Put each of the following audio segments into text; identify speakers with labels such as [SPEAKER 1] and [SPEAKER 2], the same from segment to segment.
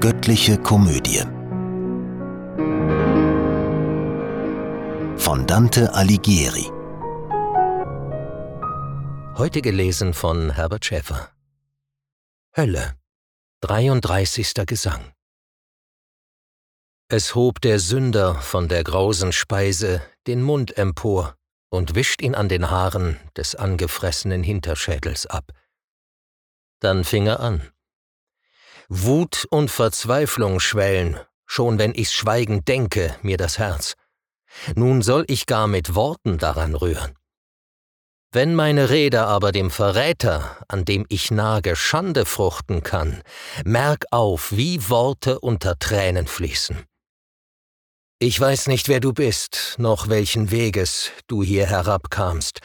[SPEAKER 1] Göttliche Komödie von Dante Alighieri
[SPEAKER 2] Heute gelesen von Herbert Schäfer Hölle 33. Gesang Es hob der Sünder von der grausen Speise den Mund empor und wischt ihn an den Haaren des angefressenen Hinterschädels ab. Dann fing er an. Wut und Verzweiflung schwellen, schon wenn ich's schweigend denke, mir das Herz. Nun soll ich gar mit Worten daran rühren. Wenn meine Rede aber dem Verräter, an dem ich nage, Schande fruchten kann, merk auf, wie Worte unter Tränen fließen. Ich weiß nicht, wer du bist, noch welchen Weges du hier herabkamst,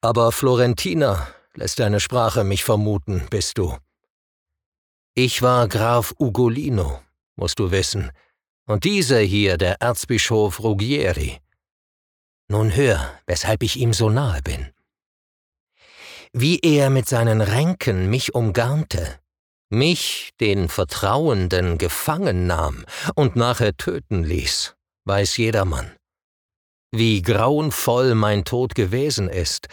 [SPEAKER 2] aber Florentina lässt deine Sprache mich vermuten, bist du. Ich war Graf Ugolino, musst du wissen, und dieser hier der Erzbischof Ruggieri. Nun hör, weshalb ich ihm so nahe bin. Wie er mit seinen Ränken mich umgarnte, mich, den Vertrauenden, gefangen nahm und nachher töten ließ, weiß jedermann. Wie grauenvoll mein Tod gewesen ist,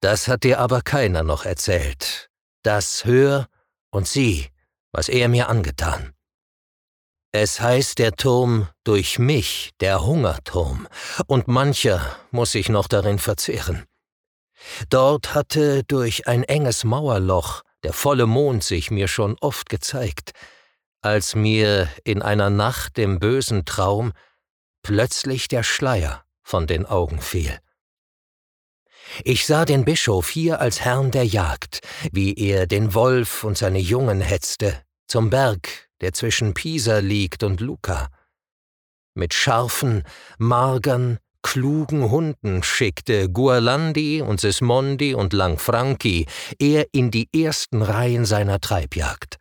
[SPEAKER 2] das hat dir aber keiner noch erzählt. Das hör und sieh, was er mir angetan. Es heißt der Turm durch mich der Hungerturm, und mancher muss sich noch darin verzehren. Dort hatte durch ein enges Mauerloch der volle Mond sich mir schon oft gezeigt, als mir in einer Nacht im bösen Traum plötzlich der Schleier von den Augen fiel. Ich sah den Bischof hier als Herrn der Jagd, wie er den Wolf und seine Jungen hetzte, zum Berg, der zwischen Pisa liegt und Luca. Mit scharfen, magern, klugen Hunden schickte Gualandi und Sismondi und Langfranchi er in die ersten Reihen seiner Treibjagd.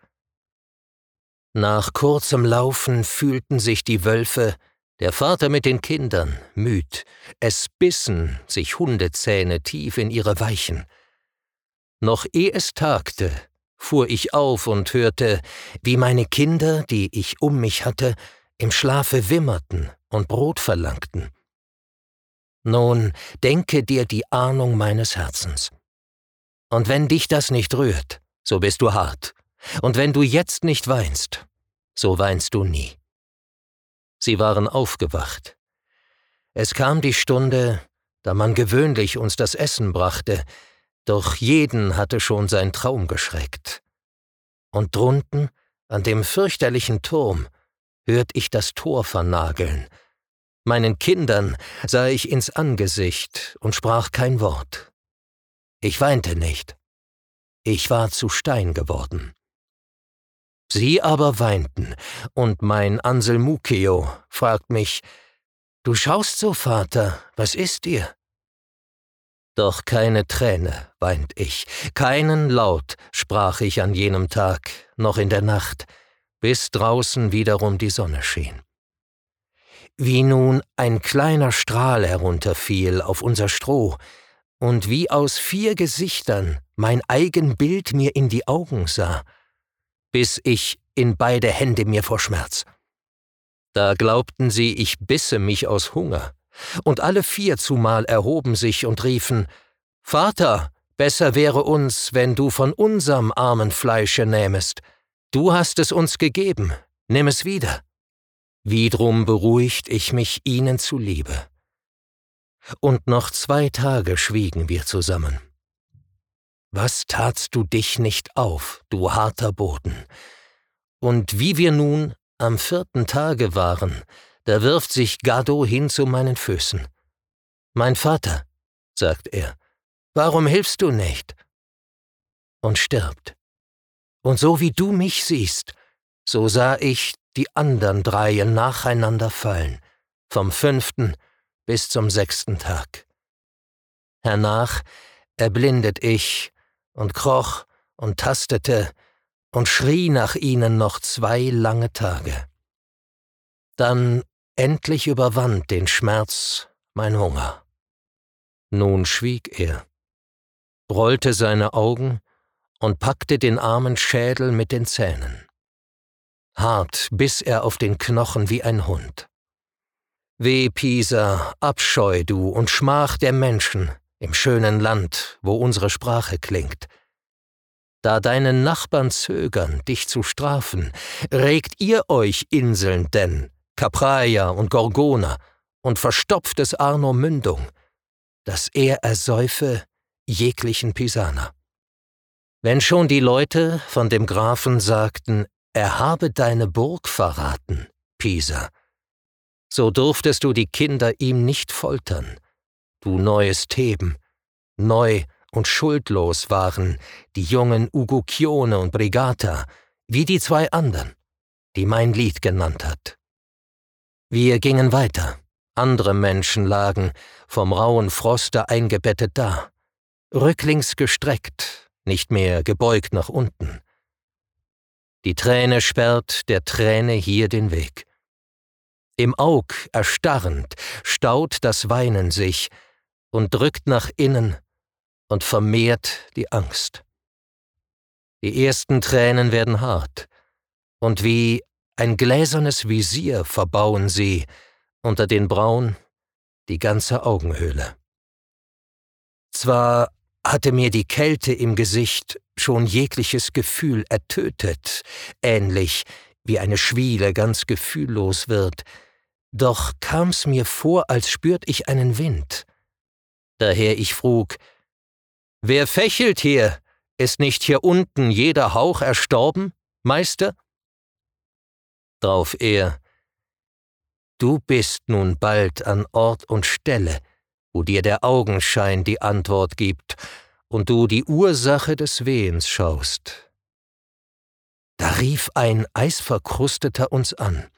[SPEAKER 2] Nach kurzem Laufen fühlten sich die Wölfe, der Vater mit den Kindern, müd, es bissen sich Hundezähne tief in ihre Weichen. Noch eh es tagte, fuhr ich auf und hörte, wie meine Kinder, die ich um mich hatte, im Schlafe wimmerten und Brot verlangten. Nun, denke dir die Ahnung meines Herzens. Und wenn dich das nicht rührt, so bist du hart, und wenn du jetzt nicht weinst, so weinst du nie. Sie waren aufgewacht. Es kam die Stunde, da man gewöhnlich uns das Essen brachte, doch jeden hatte schon sein Traum geschreckt. Und drunten, an dem fürchterlichen Turm, hört ich das Tor vernageln. Meinen Kindern sah ich ins Angesicht und sprach kein Wort. Ich weinte nicht. Ich war zu Stein geworden. Sie aber weinten, und mein Ansel Mukio fragt mich, Du schaust so, Vater, was ist dir? Doch keine Träne weint ich, keinen Laut sprach ich an jenem Tag, noch in der Nacht, bis draußen wiederum die Sonne schien. Wie nun ein kleiner Strahl herunterfiel auf unser Stroh, und wie aus vier Gesichtern mein eigen Bild mir in die Augen sah, biss ich in beide Hände mir vor Schmerz. Da glaubten sie, ich bisse mich aus Hunger, und alle vier zumal erhoben sich und riefen Vater, besser wäre uns, wenn du von unserm armen Fleische nähmest. Du hast es uns gegeben, nimm es wieder. Wiedrum beruhigt ich mich ihnen zuliebe. Und noch zwei Tage schwiegen wir zusammen. Was tatst du dich nicht auf, du harter Boden? Und wie wir nun am vierten Tage waren, da wirft sich Gado hin zu meinen Füßen. Mein Vater, sagt er, warum hilfst du nicht? Und stirbt. Und so wie du mich siehst, so sah ich die andern Dreien nacheinander fallen, vom fünften bis zum sechsten Tag. Hernach erblindet ich und kroch und tastete und schrie nach ihnen noch zwei lange Tage. Dann endlich überwand den Schmerz mein Hunger. Nun schwieg er, rollte seine Augen und packte den armen Schädel mit den Zähnen. hart bis er auf den Knochen wie ein Hund. Weh, Pisa, Abscheu du und Schmach der Menschen im schönen Land, wo unsere Sprache klingt. Da deine Nachbarn zögern, dich zu strafen, regt ihr euch Inseln denn, Capraia und Gorgona, und verstopft es Arno Mündung, dass er ersäufe jeglichen Pisaner. Wenn schon die Leute von dem Grafen sagten, er habe deine Burg verraten, Pisa, so durftest du die Kinder ihm nicht foltern, du neues Theben, neu und schuldlos waren die jungen Ugucchione und Brigata, wie die zwei anderen, die mein Lied genannt hat. Wir gingen weiter, andere Menschen lagen, vom rauen Froste eingebettet da, rücklings gestreckt, nicht mehr gebeugt nach unten. Die Träne sperrt der Träne hier den Weg. Im Aug erstarrend staut das Weinen sich und drückt nach innen und vermehrt die Angst. Die ersten Tränen werden hart, und wie ein gläsernes Visier verbauen sie unter den Brauen die ganze Augenhöhle. Zwar hatte mir die Kälte im Gesicht schon jegliches Gefühl ertötet, ähnlich wie eine Schwiele ganz gefühllos wird, doch kam's mir vor, als spürt ich einen Wind. Daher ich frug, Wer fächelt hier? Ist nicht hier unten jeder Hauch erstorben, Meister? Drauf er, Du bist nun bald an Ort und Stelle, wo dir der Augenschein die Antwort gibt und du die Ursache des Wehens schaust. Da rief ein Eisverkrusteter uns an.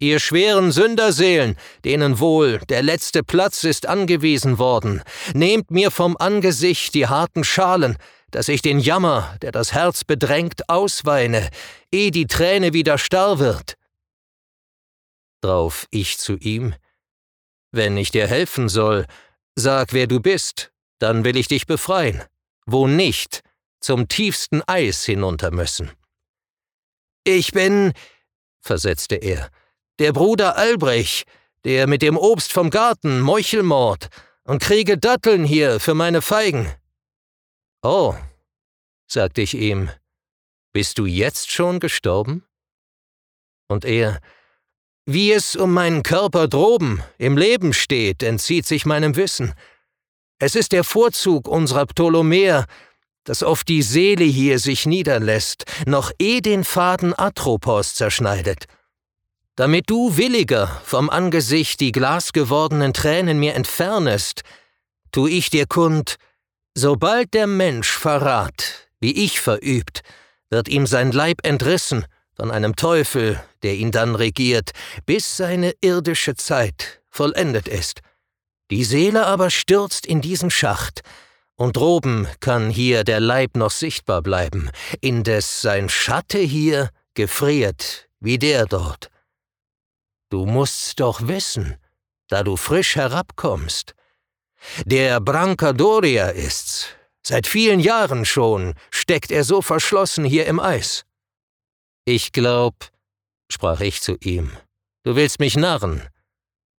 [SPEAKER 2] Ihr schweren Sünderseelen, denen wohl der letzte Platz ist angewiesen worden, nehmt mir vom Angesicht die harten Schalen, dass ich den Jammer, der das Herz bedrängt, ausweine, eh die Träne wieder starr wird. Drauf ich zu ihm, wenn ich dir helfen soll, sag, wer du bist, dann will ich dich befreien, wo nicht, zum tiefsten Eis hinunter müssen. Ich bin, versetzte er, der Bruder Albrech, der mit dem Obst vom Garten Meuchelmord und kriege Datteln hier für meine Feigen. Oh, sagte ich ihm, bist du jetzt schon gestorben? Und er, wie es um meinen Körper droben im Leben steht, entzieht sich meinem Wissen. Es ist der Vorzug unserer Ptolemäer, dass oft die Seele hier sich niederlässt, noch eh den Faden Atropos zerschneidet damit du williger vom Angesicht die glasgewordenen Tränen mir entfernest, tu ich dir kund, sobald der Mensch Verrat, wie ich verübt, wird ihm sein Leib entrissen von einem Teufel, der ihn dann regiert, bis seine irdische Zeit vollendet ist. Die Seele aber stürzt in diesen Schacht, und droben kann hier der Leib noch sichtbar bleiben, indes sein Schatte hier gefriert wie der dort. Du musst's doch wissen, da du frisch herabkommst. Der Brancadoria ist's. Seit vielen Jahren schon steckt er so verschlossen hier im Eis. Ich glaub, sprach ich zu ihm, du willst mich narren.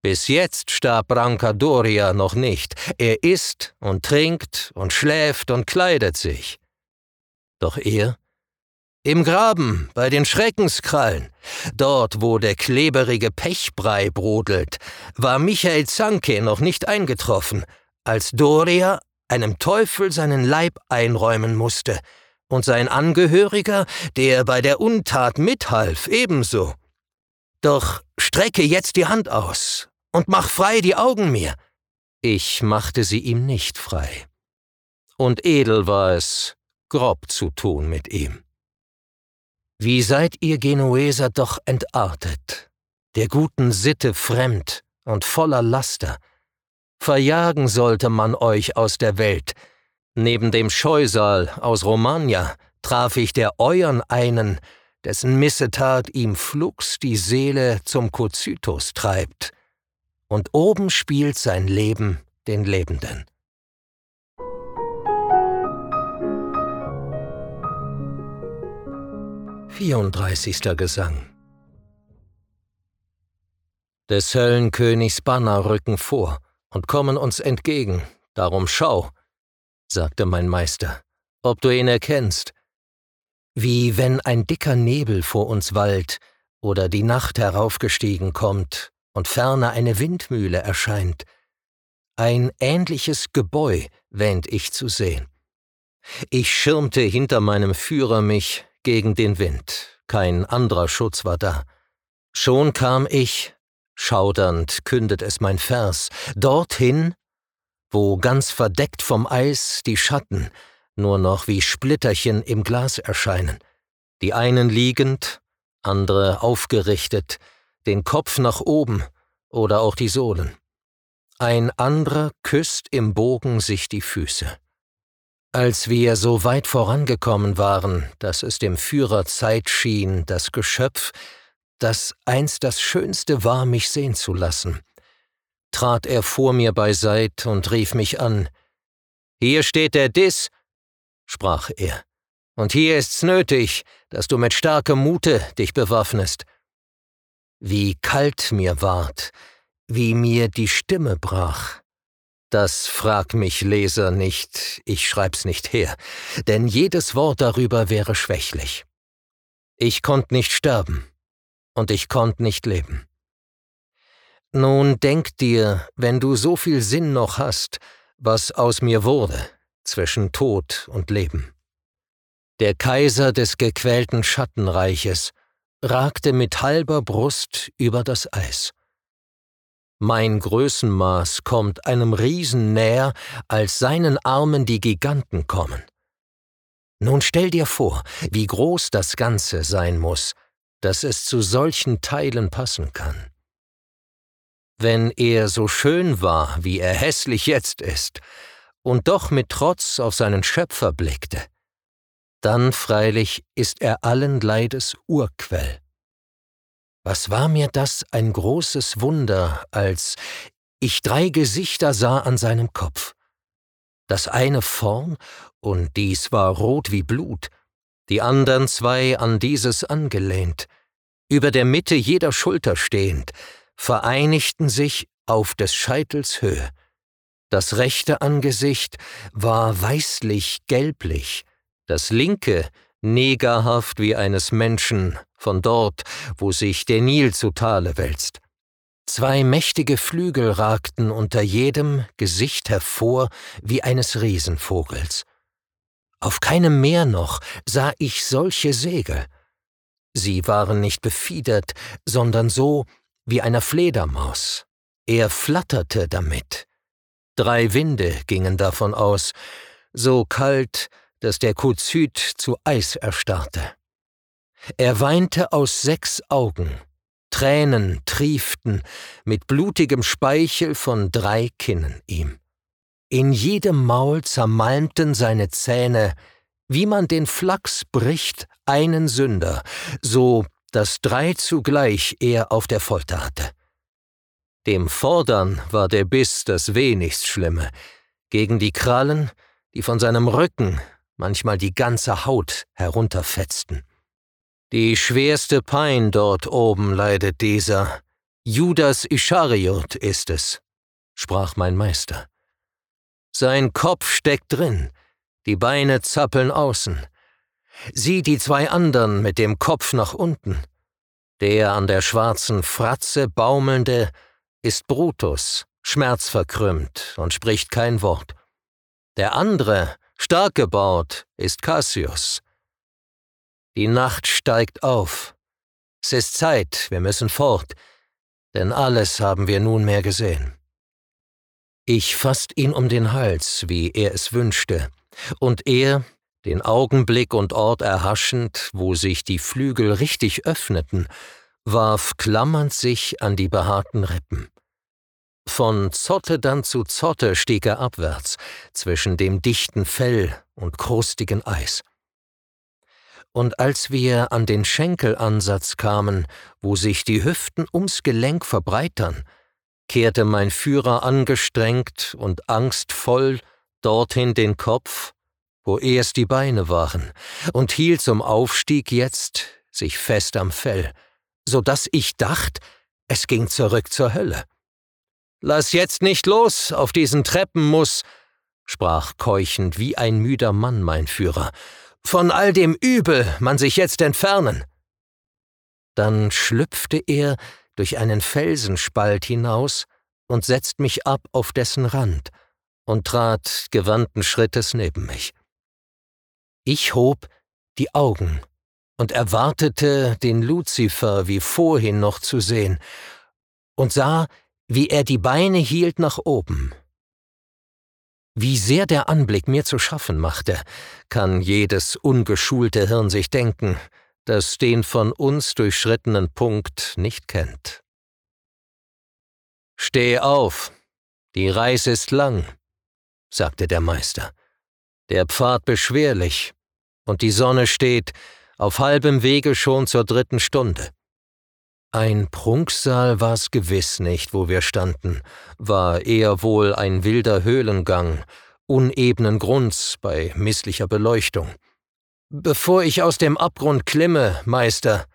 [SPEAKER 2] Bis jetzt starb Brancadoria noch nicht. Er isst und trinkt und schläft und kleidet sich. Doch er im Graben, bei den Schreckenskrallen, dort, wo der kleberige Pechbrei brodelt, war Michael Zanke noch nicht eingetroffen, als Doria einem Teufel seinen Leib einräumen musste, und sein Angehöriger, der bei der Untat mithalf, ebenso. Doch strecke jetzt die Hand aus und mach frei die Augen mir. Ich machte sie ihm nicht frei. Und edel war es, grob zu tun mit ihm. Wie seid ihr Genueser doch entartet, der guten Sitte fremd und voller Laster. Verjagen sollte man euch aus der Welt. Neben dem Scheusal aus Romagna traf ich der euren einen, dessen Missetat ihm flugs die Seele zum Kozytus treibt. Und oben spielt sein Leben den Lebenden. 34. Gesang Des Höllenkönigs Banner rücken vor und kommen uns entgegen, darum schau, sagte mein Meister, ob du ihn erkennst. Wie wenn ein dicker Nebel vor uns wallt oder die Nacht heraufgestiegen kommt und ferner eine Windmühle erscheint. Ein ähnliches Gebäu wähnt ich zu sehen. Ich schirmte hinter meinem Führer mich gegen den Wind, kein anderer Schutz war da. Schon kam ich, schaudernd kündet es mein Vers, dorthin, wo ganz verdeckt vom Eis die Schatten nur noch wie Splitterchen im Glas erscheinen, die einen liegend, andere aufgerichtet, den Kopf nach oben oder auch die Sohlen. Ein anderer küsst im Bogen sich die Füße. Als wir so weit vorangekommen waren, dass es dem Führer Zeit schien, das Geschöpf, das einst das Schönste war, mich sehen zu lassen, trat er vor mir beiseit und rief mich an. Hier steht der Diss, sprach er, und hier ist's nötig, dass du mit starkem Mute dich bewaffnest. Wie kalt mir ward, wie mir die Stimme brach, das frag mich, Leser, nicht, ich schreib's nicht her, denn jedes Wort darüber wäre schwächlich. Ich konnt nicht sterben und ich konnt nicht leben. Nun denk dir, wenn du so viel Sinn noch hast, was aus mir wurde, zwischen Tod und Leben. Der Kaiser des gequälten Schattenreiches ragte mit halber Brust über das Eis. Mein Größenmaß kommt einem Riesen näher, als seinen Armen die Giganten kommen. Nun stell dir vor, wie groß das Ganze sein muss, dass es zu solchen Teilen passen kann. Wenn er so schön war, wie er hässlich jetzt ist, und doch mit Trotz auf seinen Schöpfer blickte, dann freilich ist er allen Leides Urquell. Was war mir das ein großes Wunder, als ich drei Gesichter sah an seinem Kopf. Das eine vorn, und dies war rot wie Blut, die andern zwei an dieses angelehnt, über der Mitte jeder Schulter stehend, vereinigten sich auf des Scheitels Höhe. Das rechte Angesicht war weißlich gelblich, das linke negerhaft wie eines Menschen, von dort, wo sich der Nil zu Tale wälzt. Zwei mächtige Flügel ragten unter jedem Gesicht hervor wie eines Riesenvogels. Auf keinem Meer noch sah ich solche Segel. Sie waren nicht befiedert, sondern so wie einer Fledermaus. Er flatterte damit. Drei Winde gingen davon aus, so kalt, dass der Kuzyd zu Eis erstarrte. Er weinte aus sechs Augen, Tränen trieften mit blutigem Speichel von drei Kinnen ihm. In jedem Maul zermalmten seine Zähne, wie man den Flachs bricht, einen Sünder, so dass drei zugleich er auf der Folter hatte. Dem Vordern war der Biss das wenigst Schlimme, gegen die Krallen, die von seinem Rücken manchmal die ganze Haut herunterfetzten. Die schwerste Pein dort oben leidet dieser. Judas Ischariot ist es, sprach mein Meister. Sein Kopf steckt drin, die Beine zappeln außen. Sieh die zwei andern mit dem Kopf nach unten. Der an der schwarzen Fratze baumelnde ist Brutus, schmerzverkrümmt und spricht kein Wort. Der andere, stark gebaut, ist Cassius, die Nacht steigt auf. Es ist Zeit, wir müssen fort, denn alles haben wir nunmehr gesehen. Ich fasst ihn um den Hals, wie er es wünschte, und er, den Augenblick und Ort erhaschend, wo sich die Flügel richtig öffneten, warf klammernd sich an die behaarten Rippen. Von Zotte dann zu Zotte stieg er abwärts, zwischen dem dichten Fell und krustigen Eis und als wir an den Schenkelansatz kamen, wo sich die Hüften ums Gelenk verbreitern, kehrte mein Führer angestrengt und angstvoll dorthin den Kopf, wo erst die Beine waren, und hielt zum Aufstieg jetzt sich fest am Fell, so dass ich dacht, es ging zurück zur Hölle. Lass jetzt nicht los, auf diesen Treppen muss, sprach keuchend wie ein müder Mann mein Führer, von all dem Übel man sich jetzt entfernen. Dann schlüpfte er durch einen Felsenspalt hinaus und setzt mich ab auf dessen Rand und trat gewandten Schrittes neben mich. Ich hob die Augen und erwartete, den Luzifer wie vorhin noch zu sehen, und sah, wie er die Beine hielt nach oben. Wie sehr der Anblick mir zu schaffen machte, kann jedes ungeschulte Hirn sich denken, das den von uns durchschrittenen Punkt nicht kennt. Steh auf, die Reise ist lang, sagte der Meister, der Pfad beschwerlich, und die Sonne steht auf halbem Wege schon zur dritten Stunde. Ein Prunksaal war's gewiss nicht, wo wir standen, war eher wohl ein wilder Höhlengang, unebenen Grunds bei misslicher Beleuchtung. Bevor ich aus dem Abgrund klimme, Meister,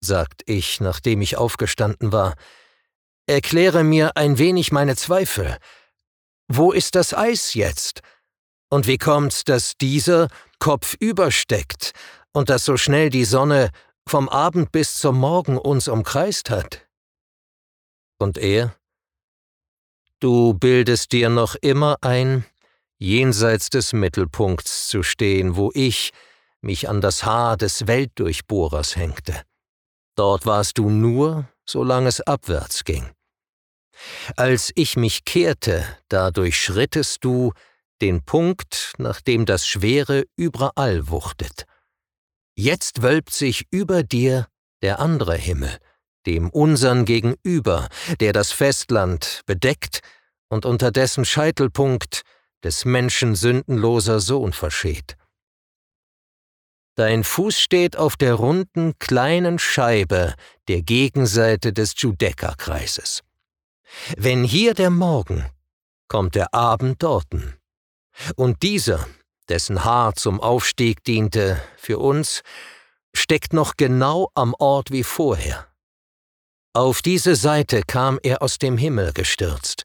[SPEAKER 2] sagt ich, nachdem ich aufgestanden war, erkläre mir ein wenig meine Zweifel. Wo ist das Eis jetzt? Und wie kommt's, dass dieser kopfüber steckt und dass so schnell die Sonne vom Abend bis zum Morgen uns umkreist hat. Und er? Du bildest dir noch immer ein, jenseits des Mittelpunkts zu stehen, wo ich mich an das Haar des Weltdurchbohrers hängte. Dort warst du nur, solange es abwärts ging. Als ich mich kehrte, da durchschrittest du den Punkt, nach dem das Schwere überall wuchtet. Jetzt wölbt sich über dir der andere Himmel, dem unsern gegenüber, der das Festland bedeckt und unter dessen Scheitelpunkt des Menschen sündenloser Sohn versteht. Dein Fuß steht auf der runden kleinen Scheibe der Gegenseite des Judäka-Kreises. Wenn hier der Morgen, kommt der Abend dorten. Und dieser dessen Haar zum Aufstieg diente, für uns, steckt noch genau am Ort wie vorher. Auf diese Seite kam er aus dem Himmel gestürzt.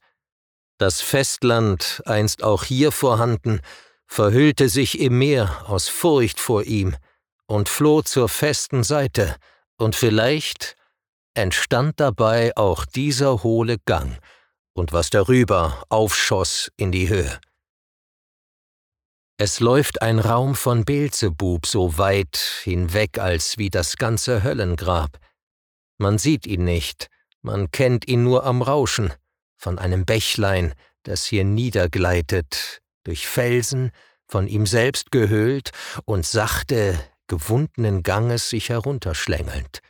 [SPEAKER 2] Das Festland, einst auch hier vorhanden, verhüllte sich im Meer aus Furcht vor ihm und floh zur festen Seite, und vielleicht entstand dabei auch dieser hohle Gang und was darüber aufschoss in die Höhe. Es läuft ein Raum von Beelzebub so weit hinweg als wie das ganze Höllengrab. Man sieht ihn nicht, man kennt ihn nur am Rauschen, von einem Bächlein, das hier niedergleitet, durch Felsen, von ihm selbst gehöhlt und sachte, gewundenen Ganges sich herunterschlängelnd.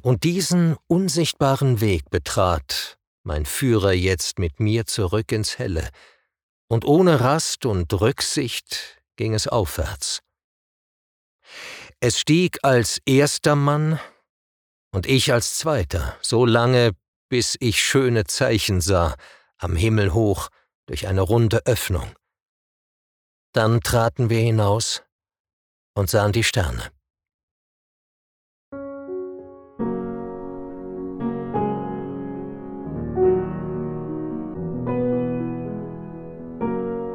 [SPEAKER 2] Und diesen unsichtbaren Weg betrat mein Führer jetzt mit mir zurück ins Helle, und ohne Rast und Rücksicht ging es aufwärts. Es stieg als erster Mann und ich als zweiter, so lange, bis ich schöne Zeichen sah, am Himmel hoch, durch eine runde Öffnung. Dann traten wir hinaus und sahen die Sterne.